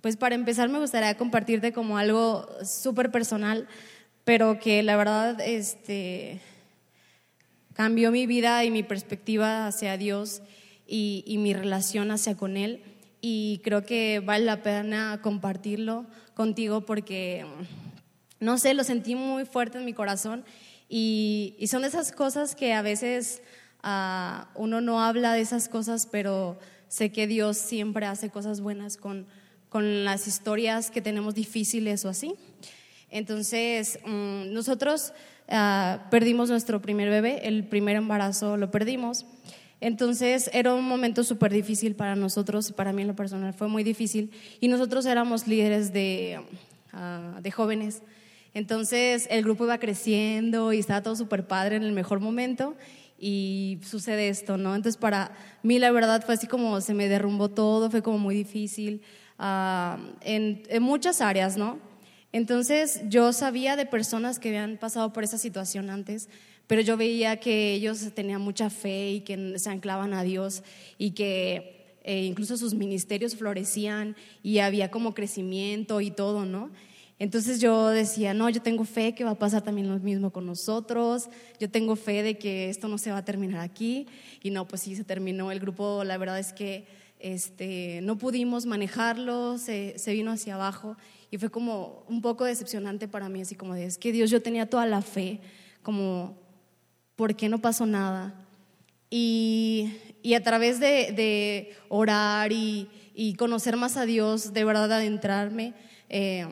pues para empezar me gustaría compartirte como algo súper personal, pero que la verdad este, cambió mi vida y mi perspectiva hacia Dios y, mi relación hacia con Él. Y creo que vale la pena compartirlo contigo porque, no sé, lo sentí muy fuerte en mi corazón y, y son esas cosas que a veces uh, uno no habla de esas cosas, pero sé que Dios siempre hace cosas buenas con, con las historias que tenemos difíciles o así. Entonces, um, nosotros uh, perdimos nuestro primer bebé, el primer embarazo lo perdimos. Entonces era un momento súper difícil para nosotros, para mí en lo personal fue muy difícil, y nosotros éramos líderes de, uh, de jóvenes. Entonces el grupo iba creciendo y estaba todo súper padre en el mejor momento y sucede esto, ¿no? Entonces para mí la verdad fue así como se me derrumbó todo, fue como muy difícil uh, en, en muchas áreas, ¿no? Entonces yo sabía de personas que habían pasado por esa situación antes, pero yo veía que ellos tenían mucha fe y que se anclaban a Dios y que eh, incluso sus ministerios florecían y había como crecimiento y todo, ¿no? Entonces yo decía, no, yo tengo fe que va a pasar también lo mismo con nosotros, yo tengo fe de que esto no se va a terminar aquí y no, pues sí, se terminó el grupo, la verdad es que este, no pudimos manejarlo, se, vino hacia abajo y fue como un poco decepcionante para mí, así como es que Dios, yo tenía toda la fe, como ¿por qué no pasó nada? Y, a través de, de orar y, y, conocer más a Dios, de verdad adentrarme, eh,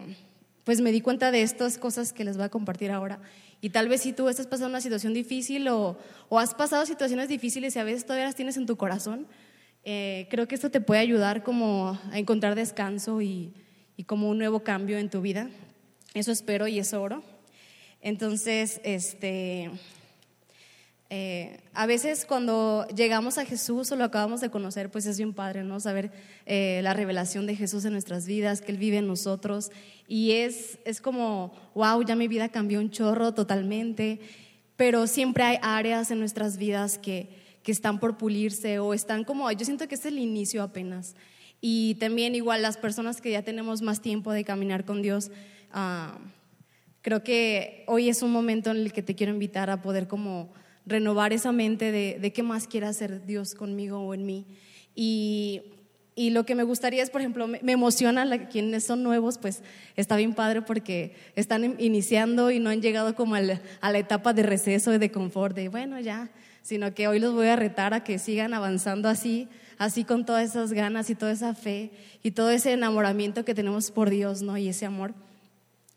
pues me di cuenta de estas cosas que les voy a compartir ahora. Y tal vez si tú estás pasando una situación difícil o, o has pasado situaciones difíciles y a veces todavía las tienes en tu corazón, eh, creo que esto te puede ayudar como a encontrar descanso y, y como un nuevo cambio en tu vida. Eso espero y eso oro. Entonces, este, eh, a veces cuando llegamos a Jesús o lo acabamos de conocer, pues es bien padre, ¿no? Saber eh, la revelación de Jesús en nuestras vidas, que Él vive en nosotros. Y es, es como, wow, ya mi vida cambió un chorro totalmente. Pero siempre hay áreas en nuestras vidas que, que están por pulirse o están como, yo siento que es el inicio apenas. Y también igual las personas que ya tenemos más tiempo de caminar con Dios, uh, creo que hoy es un momento en el que te quiero invitar a poder como renovar esa mente de, de qué más quiere hacer Dios conmigo o en mí. Y, y lo que me gustaría es, por ejemplo, me, me emociona la, quienes son nuevos, pues está bien padre porque están iniciando y no han llegado como a la etapa de receso y de confort, de bueno, ya, sino que hoy los voy a retar a que sigan avanzando así, así con todas esas ganas y toda esa fe y todo ese enamoramiento que tenemos por Dios, ¿no? Y ese amor.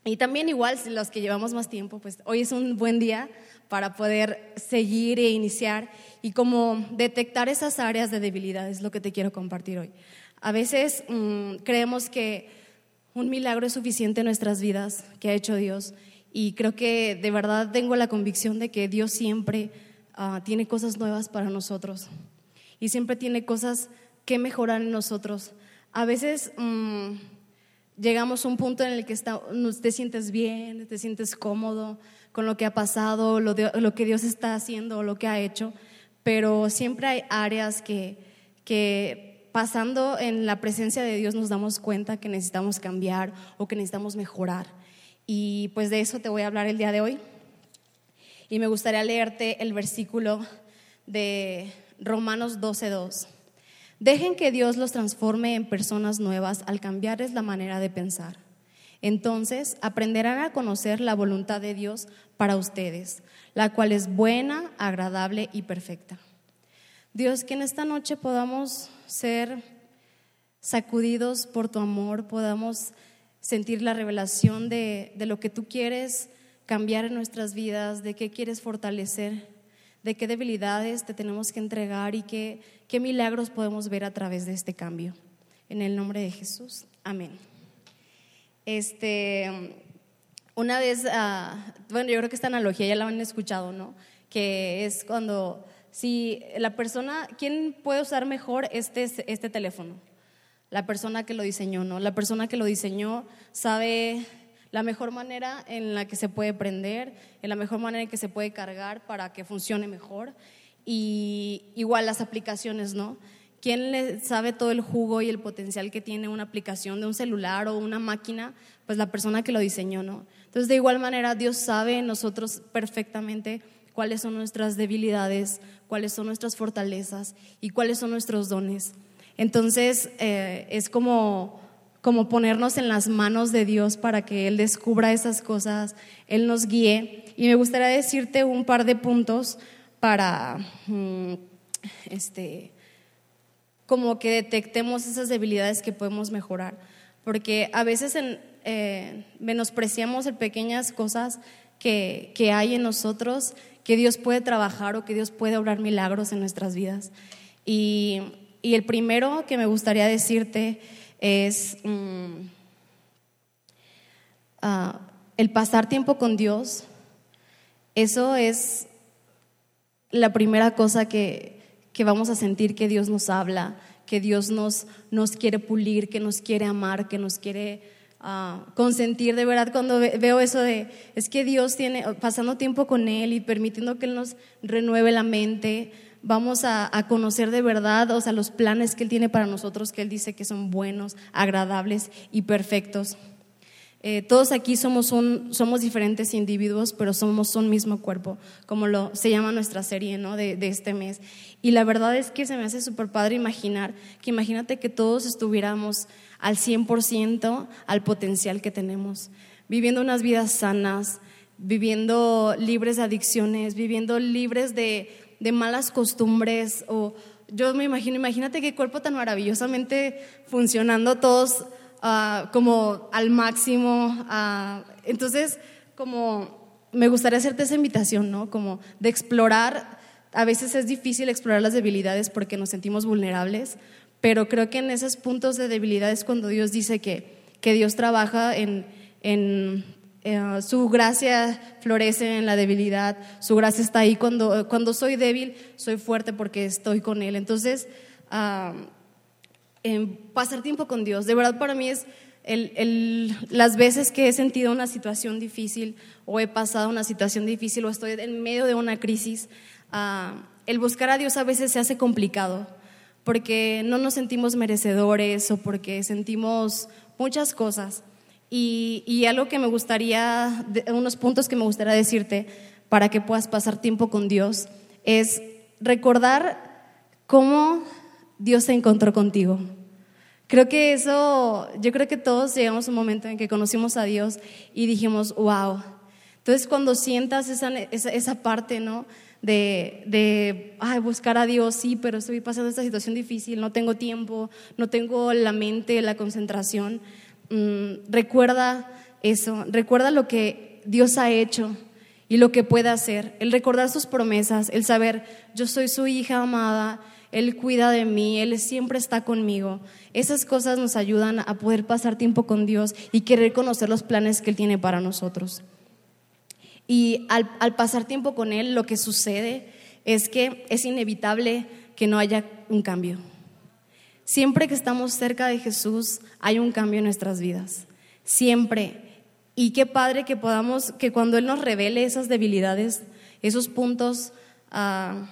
Y también igual, los que llevamos más tiempo, pues hoy es un buen día para poder seguir e iniciar y como detectar esas áreas de debilidad, es lo que te quiero compartir hoy. A veces mmm, creemos que un milagro es suficiente en nuestras vidas que ha hecho Dios y creo que de verdad tengo la convicción de que Dios siempre uh, tiene cosas nuevas para nosotros y siempre tiene cosas que mejorar en nosotros. A veces mmm, llegamos a un punto en el que está, te sientes bien, te sientes cómodo, con lo que ha pasado, lo, lo que Dios está haciendo, lo que ha hecho, pero siempre hay áreas que, que pasando en la presencia de Dios nos damos cuenta que necesitamos cambiar o que necesitamos mejorar. Y pues de eso te voy a hablar el día de hoy. Y me gustaría leerte el versículo de Romanos 12.2. Dejen que Dios los transforme en personas nuevas al cambiarles la manera de pensar. Entonces aprenderán a conocer la voluntad de Dios para ustedes, la cual es buena, agradable y perfecta. Dios, que en esta noche podamos ser sacudidos por tu amor, podamos sentir la revelación de, de, lo que tú quieres cambiar en nuestras vidas, de qué quieres fortalecer, de qué debilidades te tenemos que entregar y qué, qué milagros podemos ver a través de este cambio. En el nombre de Jesús. Amén. Este, una vez, uh, bueno, yo creo que esta analogía ya la han escuchado, ¿no? Que es cuando, si la persona, ¿quién puede usar mejor este, este teléfono? La persona que lo diseñó, ¿no? La persona que lo diseñó sabe la mejor manera en la que se puede prender, en la mejor manera en que se puede cargar para que funcione mejor. Y igual las aplicaciones, ¿no? ¿Quién le sabe todo el jugo y el potencial que tiene una aplicación de un celular o una máquina? Pues la persona que lo diseñó, ¿no? Entonces, de igual manera, Dios sabe nosotros perfectamente cuáles son nuestras debilidades, cuáles son nuestras fortalezas y cuáles son nuestros dones. Entonces, eh, es como, como ponernos en las manos de Dios para que Él descubra esas cosas, Él nos guíe. Y me gustaría decirte un par de puntos para, mm, este, como que detectemos esas debilidades que podemos mejorar. Porque a veces eh, menospreciamos en pequeñas cosas que, que hay en nosotros, que Dios puede trabajar o que Dios puede obrar milagros en nuestras vidas. Y, y el primero que me gustaría decirte es mm, ah, el pasar tiempo con Dios. Eso es la primera cosa que, que vamos a sentir que Dios nos habla, que Dios nos, nos quiere pulir, que nos quiere amar, que nos quiere ah, consentir. De verdad, cuando veo eso de, es que Dios tiene, pasando tiempo con Él y permitiendo que Él nos renueve la mente, vamos a, a, conocer de verdad, o sea, los planes que Él tiene para nosotros, que Él dice que son buenos, agradables y perfectos. Eh, todos aquí somos, un, somos diferentes individuos, pero somos un mismo cuerpo, como lo, se llama nuestra serie ¿no? de, de este mes. Y la verdad es que se me hace súper padre imaginar que imagínate que todos estuviéramos al 100% al potencial que tenemos, viviendo unas vidas sanas, viviendo libres de adicciones, viviendo libres de, de malas costumbres. O yo me imagino, imagínate qué cuerpo tan maravillosamente funcionando todos Ah, como al máximo. Ah, entonces, como me gustaría hacerte esa invitación, ¿no? Como de explorar, a veces es difícil explorar las debilidades porque nos sentimos vulnerables, pero creo que en esos puntos de debilidad es cuando Dios dice que, que Dios trabaja en, en eh, su gracia florece en la debilidad, su gracia está ahí cuando, cuando soy débil, soy fuerte porque estoy con Él. Entonces, en pasar tiempo con Dios. De verdad para mí es el, las veces que he sentido una situación difícil o he pasado una situación difícil o estoy en medio de una crisis, el buscar a Dios a veces se hace complicado porque no nos sentimos merecedores o porque sentimos muchas cosas. Y, y algo que me gustaría, unos puntos que me gustaría decirte para que puedas pasar tiempo con Dios es recordar cómo Dios se encontró contigo. Creo que eso, yo creo que todos llegamos a un momento en que conocimos a Dios y dijimos, wow. Entonces cuando sientas esa, esa, parte, ¿no? De, de ay, buscar a Dios, sí, pero estoy pasando esta situación difícil, no tengo tiempo, no tengo la mente, la concentración. Mm, recuerda eso, recuerda lo que Dios ha hecho y lo que puede hacer, el recordar sus promesas, el saber, yo soy su hija amada, él cuida de mí, Él siempre está conmigo. Esas cosas nos ayudan a poder pasar tiempo con Dios y querer conocer los planes que Él tiene para nosotros. Y al, pasar tiempo con Él, lo que sucede es que es inevitable que no haya un cambio. Siempre que estamos cerca de Jesús, hay un cambio en nuestras vidas. Siempre. Y qué padre que podamos, que cuando Él nos revele esas debilidades, esos puntos, ah,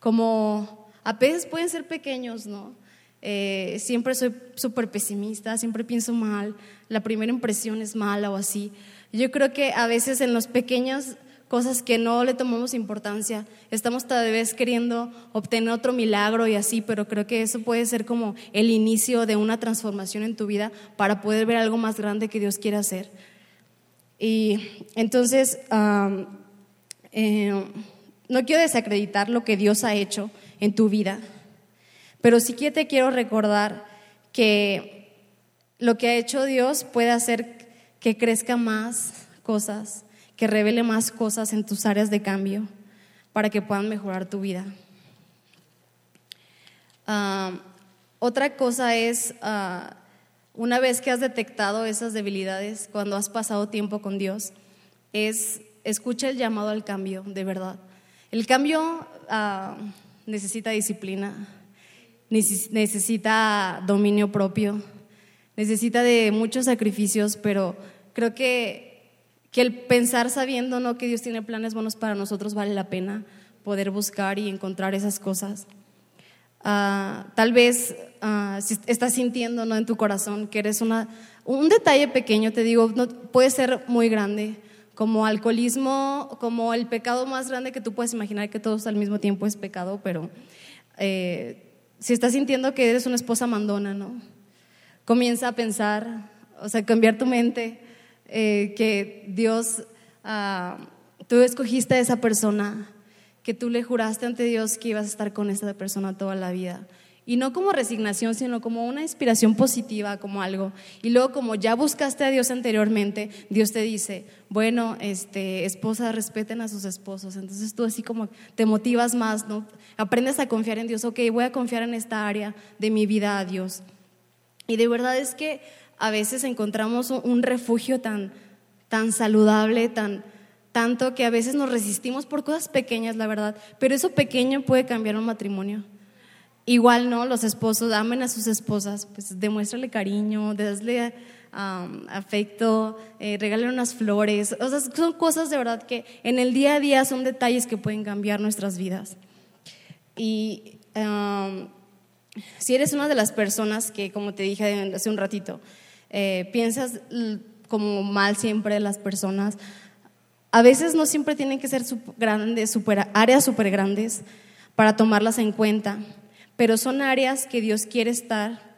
como a veces pueden ser pequeños, ¿no? Eh, siempre soy súper pesimista, siempre pienso mal, la primera impresión es mala o así. Yo creo que a veces en las pequeñas cosas que no le tomamos importancia, estamos tal vez queriendo obtener otro milagro y así, pero creo que eso puede ser como el inicio de una transformación en tu vida para poder ver algo más grande que Dios quiere hacer. Y entonces, eh, no quiero desacreditar lo que Dios ha hecho en tu vida. Pero sí que te quiero recordar que lo que ha hecho Dios puede hacer que crezca más cosas, que revele más cosas en tus áreas de cambio para que puedan mejorar tu vida. Ah, otra cosa es, ah, una vez que has detectado esas debilidades, cuando has pasado tiempo con Dios, es escucha el llamado al cambio, de verdad. El cambio uh, necesita disciplina, necesita dominio propio, necesita de muchos sacrificios, pero creo que, que el pensar sabiendo ¿no? que Dios tiene planes buenos para nosotros vale la pena poder buscar y encontrar esas cosas. Ah, tal vez ah, estás sintiendo ¿no? en tu corazón que eres una... Un detalle pequeño, te digo, no, puede ser muy grande, como alcoholismo, como el pecado más grande que tú puedes imaginar, que todos al mismo tiempo es pecado, pero eh, si estás sintiendo que eres una esposa mandona, ¿no? Comienza a pensar, o sea, cambiar tu mente, eh, que Dios, ah, tú escogiste a esa persona, que tú le juraste ante Dios que ibas a estar con esa persona toda la vida. Y no como resignación, sino como una inspiración positiva, como algo. Y luego como ya buscaste a Dios anteriormente, Dios te dice, bueno, este, esposas respeten a sus esposos. Entonces tú así como te motivas más, ¿no? Aprendes a confiar en Dios, ok, voy a confiar en esta área de mi vida a Dios. Y de verdad es que a veces encontramos un refugio tan, tan saludable, tan, tanto que a veces nos resistimos por cosas pequeñas, la verdad, pero eso pequeño puede cambiar un matrimonio. Igual, ¿no? Los esposos amen a sus esposas, pues demuéstrale cariño, desle afecto, eh, regalen unas flores. O sea, son cosas de verdad que en el día a día son detalles que pueden cambiar nuestras vidas. Y si eres una de las personas que, como te dije hace un ratito, eh, piensas como mal siempre las personas, a veces no siempre tienen que ser grandes, super, áreas súper grandes para tomarlas en cuenta, pero son áreas que Dios quiere estar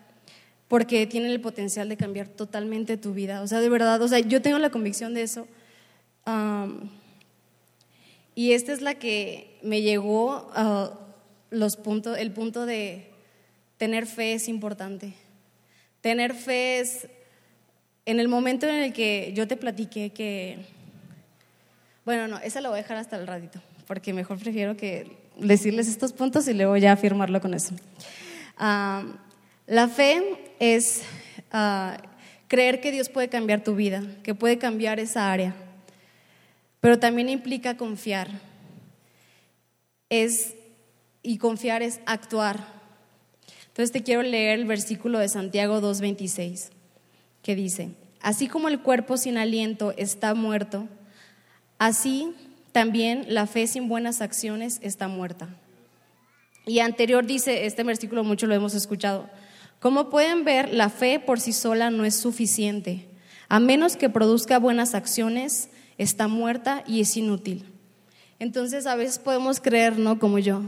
porque tienen el potencial de cambiar totalmente tu vida. O sea, de verdad, o sea, yo tengo la convicción de eso. y esta es la que me llegó a los puntos, el punto de tener fe es importante. Tener fe es, en el momento en el que yo te platiqué que bueno, no, esa la voy a dejar hasta el ratito, porque mejor prefiero que decirles estos puntos y luego ya afirmarlo con eso. Ah, la fe es ah, creer que Dios puede cambiar tu vida, que puede cambiar esa área, pero también implica confiar. Es, y confiar es actuar. Entonces te quiero leer el versículo de Santiago 2.26, que dice, así como el cuerpo sin aliento está muerto, Así también la fe sin buenas acciones está muerta. Y anterior dice, este versículo mucho lo hemos escuchado, como pueden ver, la fe por sí sola no es suficiente. A menos que produzca buenas acciones, está muerta y es inútil. Entonces a veces podemos creer, ¿no? Como yo.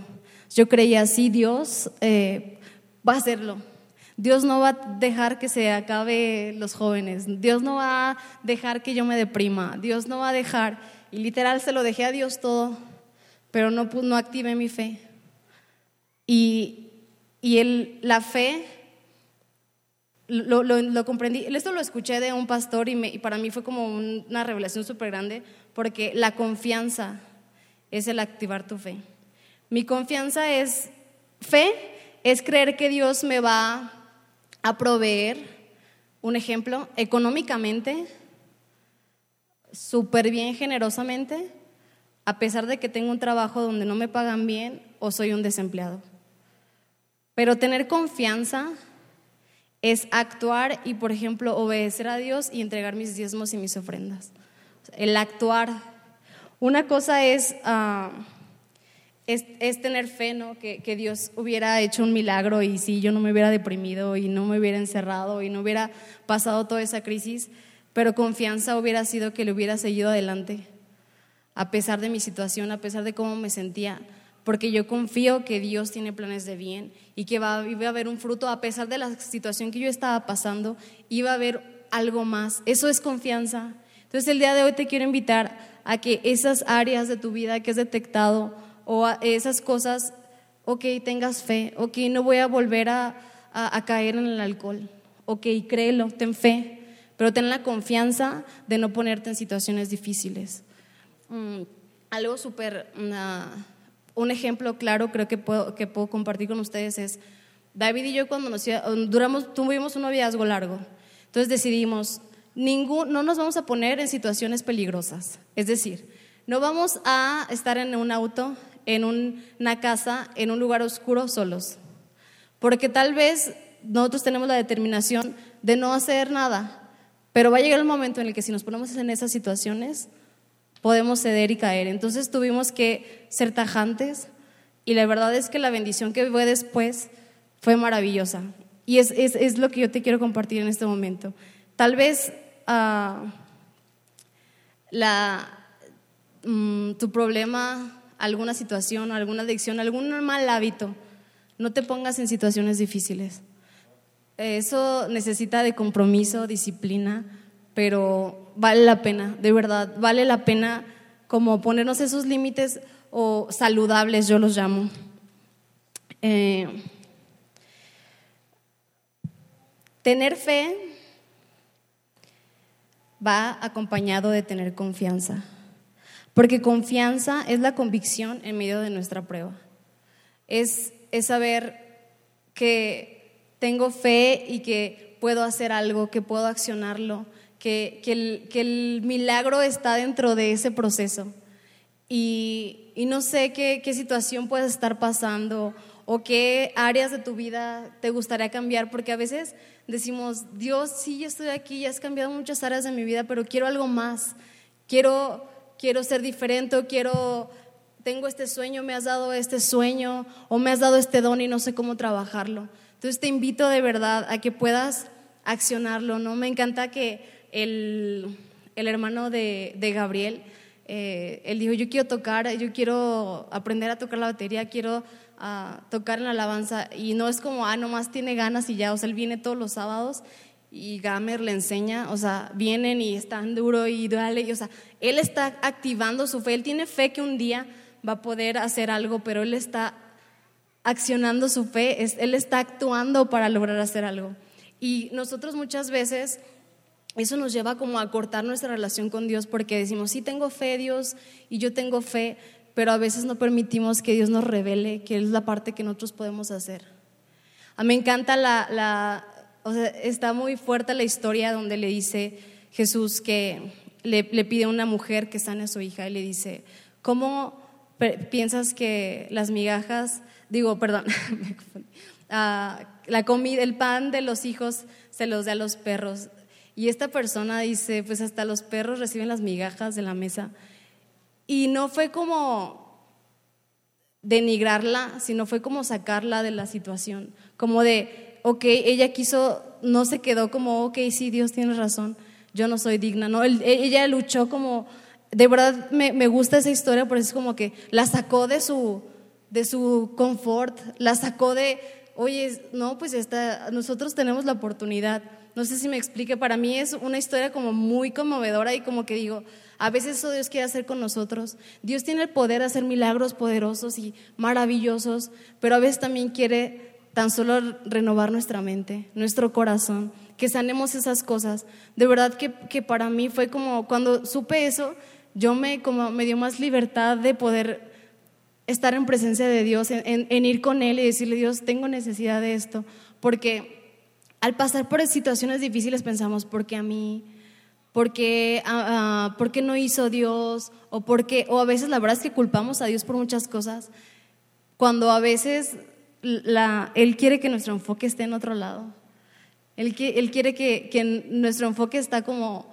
Yo creía, sí, Dios eh, va a hacerlo. Dios no va a dejar que se acabe los jóvenes. Dios no va a dejar que yo me deprima. Dios no va a dejar. Y literal se lo dejé a Dios todo, pero no, no activé mi fe. Y, y el, la fe, lo, lo, comprendí, esto lo escuché de un pastor y, y para mí fue como una revelación súper grande, porque la confianza es el activar tu fe. Mi confianza es, fe es creer que Dios me va a proveer, un ejemplo, económicamente, súper bien generosamente, a pesar de que tengo un trabajo donde no me pagan bien o soy un desempleado. Pero tener confianza es actuar y, por ejemplo, obedecer a Dios y entregar mis diezmos y mis ofrendas. El actuar. Una cosa es, ah, es, tener fe, ¿no? Que, que, Dios hubiera hecho un milagro y si yo no me hubiera deprimido y no me hubiera encerrado y no hubiera pasado toda esa crisis, pero confianza hubiera sido que le hubiera seguido adelante, a pesar de mi situación, a pesar de cómo me sentía, porque yo confío que Dios tiene planes de bien y que va, iba a haber un fruto, a pesar de la situación que yo estaba pasando, iba a haber algo más. Eso es confianza. Entonces el día de hoy te quiero invitar a que esas áreas de tu vida que has detectado o esas cosas, ok, tengas fe, ok, no voy a volver a, a caer en el alcohol, ok, créelo, ten fe pero ten la confianza de no ponerte en situaciones difíciles. Mm, algo súper, un ejemplo claro creo que puedo, que puedo compartir con ustedes es, David y yo cuando nos duramos, tuvimos un noviazgo largo, entonces decidimos, ningún, no nos vamos a poner en situaciones peligrosas, es decir, no vamos a estar en un auto, en una casa, en un lugar oscuro solos, porque tal vez nosotros tenemos la determinación de no hacer nada, pero va a llegar el momento en el que si nos ponemos en esas situaciones, podemos ceder y caer. Entonces tuvimos que ser tajantes Y la verdad es que la bendición que fue después fue maravillosa. Y es, es, es lo que yo te quiero compartir en este momento. Tal vez uh, la, mm, tu problema, alguna situación, alguna adicción, algún mal hábito, no te pongas en situaciones difíciles. Eso necesita de compromiso, disciplina, pero vale la pena, de verdad, vale la pena como ponernos esos límites o saludables, yo los llamo. Eh, tener fe va acompañado de tener confianza, porque confianza es la convicción en medio de nuestra prueba. Es, es saber que tengo fe y que puedo hacer algo, que puedo accionarlo, que, el, milagro está dentro de ese proceso. Y, no sé qué, qué situación puedes estar pasando o qué áreas de tu vida te gustaría cambiar, porque a veces decimos, Dios, sí, yo estoy aquí, ya has cambiado muchas áreas de mi vida, pero quiero algo más, quiero, quiero ser diferente, quiero, tengo este sueño, me has dado este sueño o me has dado este don y no sé cómo trabajarlo. Entonces te invito de verdad a que puedas accionarlo, ¿no? Me encanta que el, hermano de, Gabriel, eh, él dijo, yo quiero tocar, yo quiero aprender a tocar la batería, quiero ah, tocar en la alabanza. Y no es como, ah, nomás tiene ganas y ya, o sea, él viene todos los sábados y Gamer le enseña, o sea, vienen y están duro y dale, y, o sea, él está activando su fe, él tiene fe que un día va a poder hacer algo, pero él está accionando su fe, él está actuando para lograr hacer algo. Y nosotros muchas veces eso nos lleva como a cortar nuestra relación con Dios porque decimos, sí tengo fe, Dios, y yo tengo fe, pero a veces no permitimos que Dios nos revele que es la parte que nosotros podemos hacer. A mí me encanta la, la o sea, está muy fuerte la historia donde le dice Jesús que le, pide a una mujer que sane a su hija y le dice, ¿cómo piensas que las migajas, digo, perdón, uh, la comida, el pan de los hijos se los da a los perros? Y esta persona dice, pues hasta los perros reciben las migajas de la mesa. Y no fue como denigrarla, sino fue como sacarla de la situación, como de, ok, ella quiso, no se quedó como, ok, sí, Dios tiene razón, yo no soy digna, no, ella luchó como, de verdad me, me gusta esa historia, porque es como que la sacó de su, de su confort, la sacó de, oye, no, pues esta, nosotros tenemos la oportunidad no sé si me explique, para mí es una historia como muy conmovedora y como que digo, a veces eso Dios quiere hacer con nosotros. Dios tiene el poder de hacer milagros poderosos y maravillosos, pero a veces también quiere tan solo renovar nuestra mente, nuestro corazón, que sanemos esas cosas. De verdad que, que para mí fue como cuando supe eso, yo me, como, me dio más libertad de poder estar en presencia de Dios, en, ir con Él y decirle, Dios, tengo necesidad de esto, porque al pasar por situaciones difíciles pensamos, ¿por qué a mí? ¿Por qué, ah, ah, no hizo Dios? O, por o a veces la verdad es que culpamos a Dios por muchas cosas, cuando a veces Él quiere que nuestro enfoque esté en otro lado. Él, él quiere que, nuestro enfoque está como,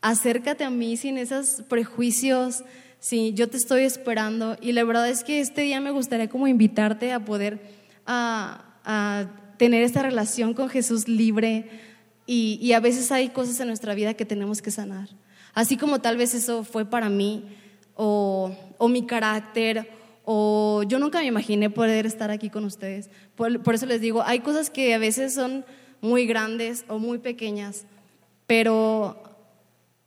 acércate a mí sin esos prejuicios, sí, yo te estoy esperando. Y la verdad es que este día me gustaría como invitarte a poder a tener esta relación con Jesús libre y, a veces hay cosas en nuestra vida que tenemos que sanar. Así como tal vez eso fue para mí o, mi carácter o yo nunca me imaginé poder estar aquí con ustedes. Por, eso les digo, hay cosas que a veces son muy grandes o muy pequeñas, pero,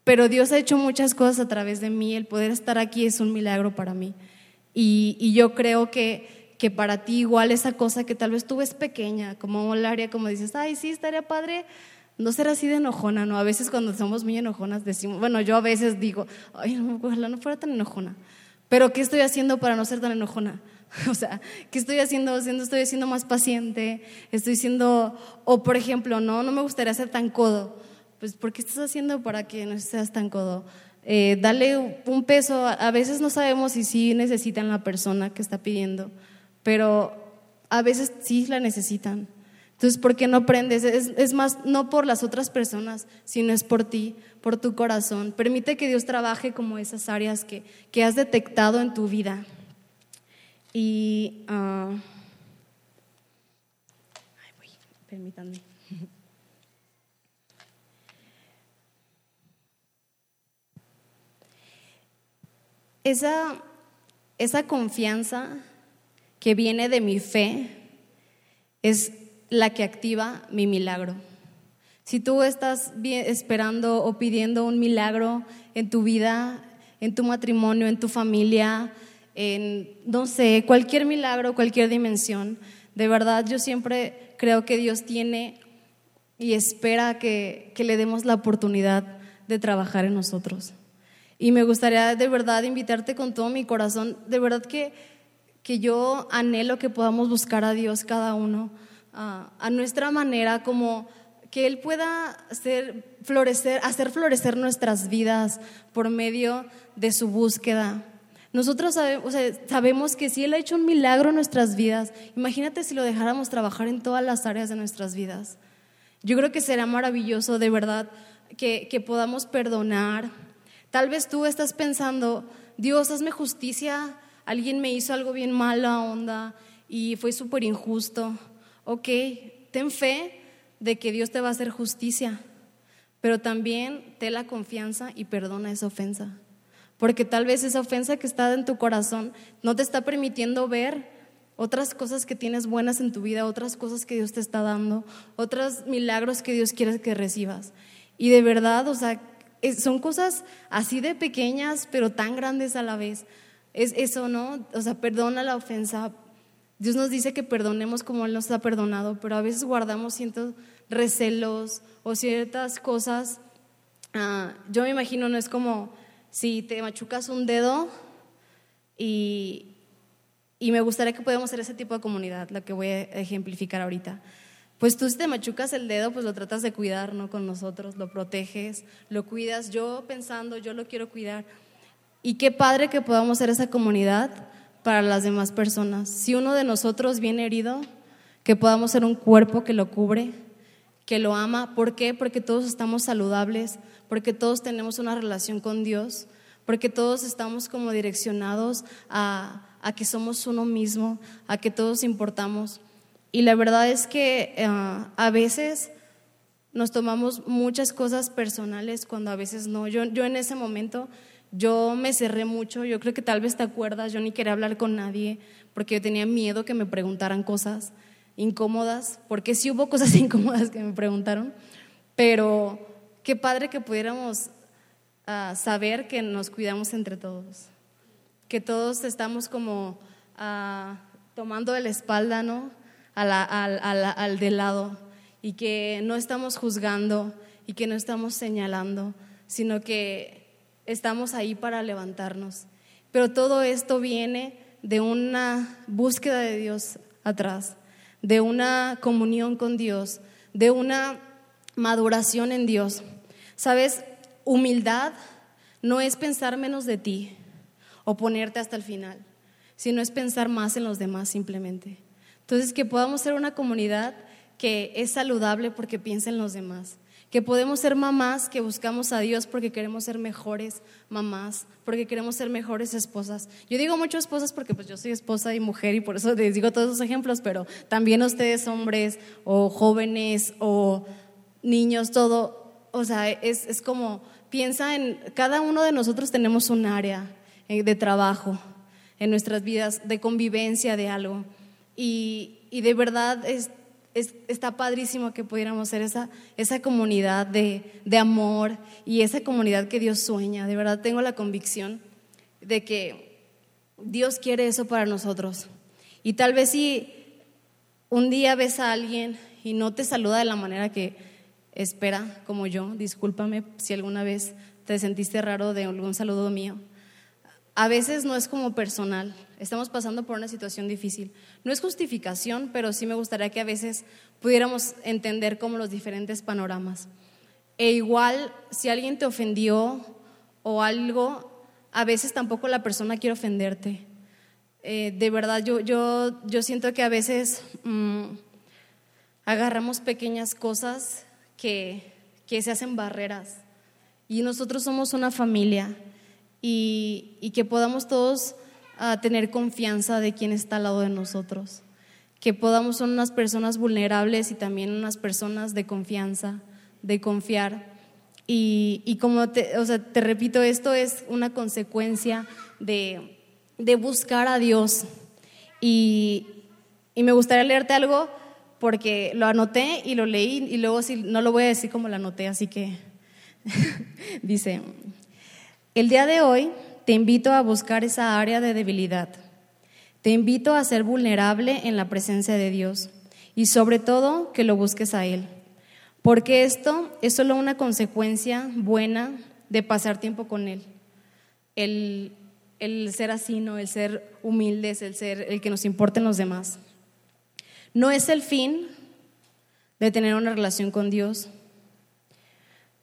pero Dios ha hecho muchas cosas a través de mí. El poder estar aquí es un milagro para mí. Y, y yo creo que que para ti igual esa cosa que tal vez tú ves pequeña, como área como dices, ay, sí, estaría padre no ser así de enojona, ¿no? A veces cuando somos muy enojonas decimos, bueno, yo a veces digo, ay, no, ojalá no fuera tan enojona, pero ¿qué estoy haciendo para no ser tan enojona? O sea, ¿qué estoy haciendo? Estoy siendo más paciente, estoy siendo, o por ejemplo, no, no me gustaría ser tan codo. Pues, ¿por qué estás haciendo para que no seas tan codo? Eh, dale un peso, a veces no sabemos si sí necesitan la persona que está pidiendo pero a veces sí la necesitan. Entonces, ¿por qué no aprendes? Es, más, no por las otras personas, sino es por ti, por tu corazón. Permite que Dios trabaje como esas áreas que, que has detectado en tu vida. Y... Uh, voy, permítanme. Esa, esa confianza que viene de mi fe es la que activa mi milagro. Si tú estás esperando o pidiendo un milagro en tu vida, en tu matrimonio, en tu familia, en, no sé, cualquier milagro, cualquier dimensión, de verdad yo siempre creo que Dios tiene y espera que, que le demos la oportunidad de trabajar en nosotros. Y me gustaría de verdad invitarte con todo mi corazón, de verdad que, que yo anhelo que podamos buscar a Dios cada uno a nuestra manera, como que Él pueda hacer florecer, hacer florecer nuestras vidas por medio de su búsqueda. Nosotros sabemos, sabemos que si Él ha hecho un milagro en nuestras vidas, imagínate si lo dejáramos trabajar en todas las áreas de nuestras vidas. Yo creo que será maravilloso, de verdad, que, que podamos perdonar, Tal vez tú estás pensando, Dios, hazme justicia, alguien me hizo algo bien mala onda y fue súper injusto. Ok, ten fe de que Dios te va a hacer justicia, pero también ten la confianza y perdona esa ofensa. Porque tal vez esa ofensa que está en tu corazón no te está permitiendo ver otras cosas que tienes buenas en tu vida, otras cosas que Dios te está dando, otros milagros que Dios quiere que recibas. Y de verdad, o sea, son cosas así de pequeñas, pero tan grandes a la vez. Es eso, ¿no? O sea, perdona la ofensa. Dios nos dice que perdonemos como Él nos ha perdonado, pero a veces guardamos ciertos recelos o ciertas cosas. Ah, yo me imagino, no es como si te machucas un dedo y, y me gustaría que podamos ser ese tipo de comunidad, la que voy a ejemplificar ahorita pues tú si te machucas el dedo, pues lo tratas de cuidar, ¿no? Con nosotros, lo proteges, lo cuidas. Yo pensando, yo lo quiero cuidar. Y qué padre que podamos ser esa comunidad para las demás personas. Si uno de nosotros viene herido, que podamos ser un cuerpo que lo cubre, que lo ama. ¿Por qué? Porque todos estamos saludables, porque todos tenemos una relación con Dios, porque todos estamos como direccionados a, a que somos uno mismo, a que todos importamos. Y la verdad es que eh, a veces nos tomamos muchas cosas personales cuando a veces no. Yo, yo en ese momento, yo me cerré mucho, yo creo que tal vez te acuerdas, yo ni quería hablar con nadie porque yo tenía miedo que me preguntaran cosas incómodas, porque sí hubo cosas incómodas que me preguntaron, pero qué padre que pudiéramos ah, saber que nos cuidamos entre todos, que todos estamos como uh, tomando de la espalda, ¿no? al, de lado y que no estamos juzgando y que no estamos señalando, sino que estamos ahí para levantarnos. Pero todo esto viene de una búsqueda de Dios atrás, de una comunión con Dios, de una maduración en Dios. Sabes, humildad no es pensar menos de ti o ponerte hasta el final, sino es pensar más en los demás simplemente. Entonces, que podamos ser una comunidad que es saludable porque piensa en los demás. Que podemos ser mamás que buscamos a Dios porque queremos ser mejores mamás, porque queremos ser mejores esposas. Yo digo mucho esposas porque pues yo soy esposa y mujer y por eso les digo todos esos ejemplos, pero también ustedes hombres o jóvenes o niños, todo, o sea, es, es como, piensa en, cada uno de nosotros tenemos un área eh, de trabajo en nuestras vidas, de convivencia, de algo. Y, de verdad es, está padrísimo que pudiéramos ser esa, esa comunidad de, amor y esa comunidad que Dios sueña. De verdad tengo la convicción de que Dios quiere eso para nosotros. Y tal vez si un día ves a alguien y no te saluda de la manera que espera, como yo, discúlpame si alguna vez te sentiste raro de algún saludo mío a veces no es como personal, estamos pasando por una situación difícil. No es justificación, pero sí me gustaría que a veces pudiéramos entender como los diferentes panoramas. E igual, si alguien te ofendió o algo, a veces tampoco la persona quiere ofenderte. Eh, de verdad, yo, yo, yo siento que a veces mm, agarramos pequeñas cosas que, que se hacen barreras. Y nosotros somos una familia y, que podamos todos a tener confianza de quien está al lado de nosotros, que podamos ser unas personas vulnerables y también unas personas de confianza, de confiar. Y, como te, o sea, te repito, esto es una consecuencia de, de buscar a Dios. Y, y me gustaría leerte algo porque lo anoté y lo leí y luego si, no lo voy a decir como lo anoté, así que dice, el día de hoy te invito a buscar esa área de debilidad. Te invito a ser vulnerable en la presencia de Dios y sobre todo que lo busques a Él. Porque esto es solo una consecuencia buena de pasar tiempo con Él. El, el ser así, ¿no? el ser humildes, el ser el que nos importen los demás. No es el fin de tener una relación con Dios,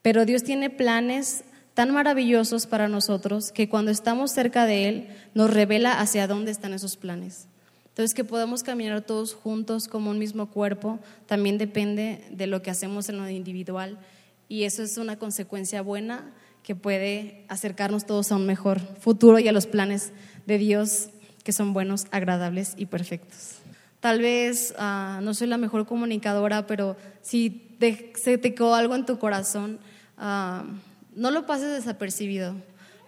pero Dios tiene planes tan maravillosos para nosotros que cuando estamos cerca de Él nos revela hacia dónde están esos planes. Entonces, que podamos caminar todos juntos como un mismo cuerpo también depende de lo que hacemos en lo individual y eso es una consecuencia buena que puede acercarnos todos a un mejor futuro y a los planes de Dios que son buenos, agradables y perfectos. Tal vez ah, no soy la mejor comunicadora, pero si se te quedó algo en tu corazón, uh, no lo pases desapercibido.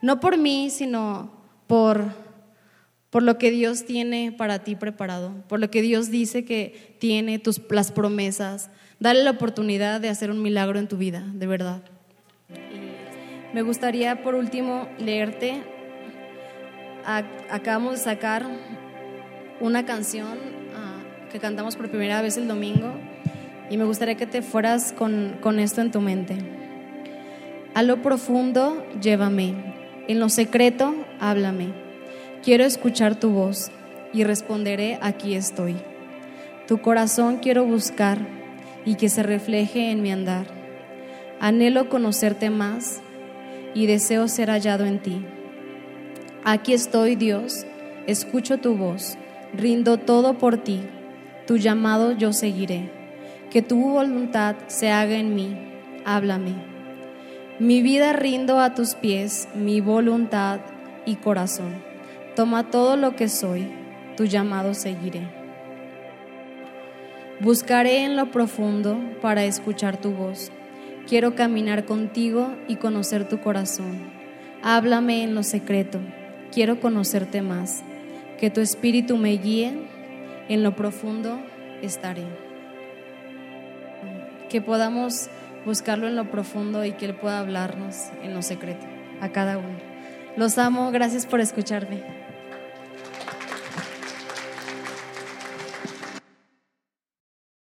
No por mí, sino por, por lo que Dios tiene para ti preparado, por lo que Dios dice que tiene tus, las promesas. Dale la oportunidad de hacer un milagro en tu vida, de verdad. Me gustaría por último leerte. Acabamos de sacar una canción ah, que cantamos por primera vez el domingo y me gustaría que te fueras con, con esto en tu mente. A lo profundo, llévame. En lo secreto, háblame. Quiero escuchar tu voz y responderé, aquí estoy. Tu corazón quiero buscar y que se refleje en mi andar. Anhelo conocerte más y deseo ser hallado en ti. Aquí estoy, Dios, escucho tu voz, rindo todo por ti, tu llamado yo seguiré. Que tu voluntad se haga en mí, háblame mi vida rindo a tus pies, mi voluntad y corazón. Toma todo lo que soy, tu llamado seguiré. Buscaré en lo profundo para escuchar tu voz. Quiero caminar contigo y conocer tu corazón. Háblame en lo secreto, quiero conocerte más. Que tu espíritu me guíe, en lo profundo estaré. Que podamos buscarlo en lo profundo y que Él pueda hablarnos en lo secreto, a cada uno. Los amo, gracias por escucharme.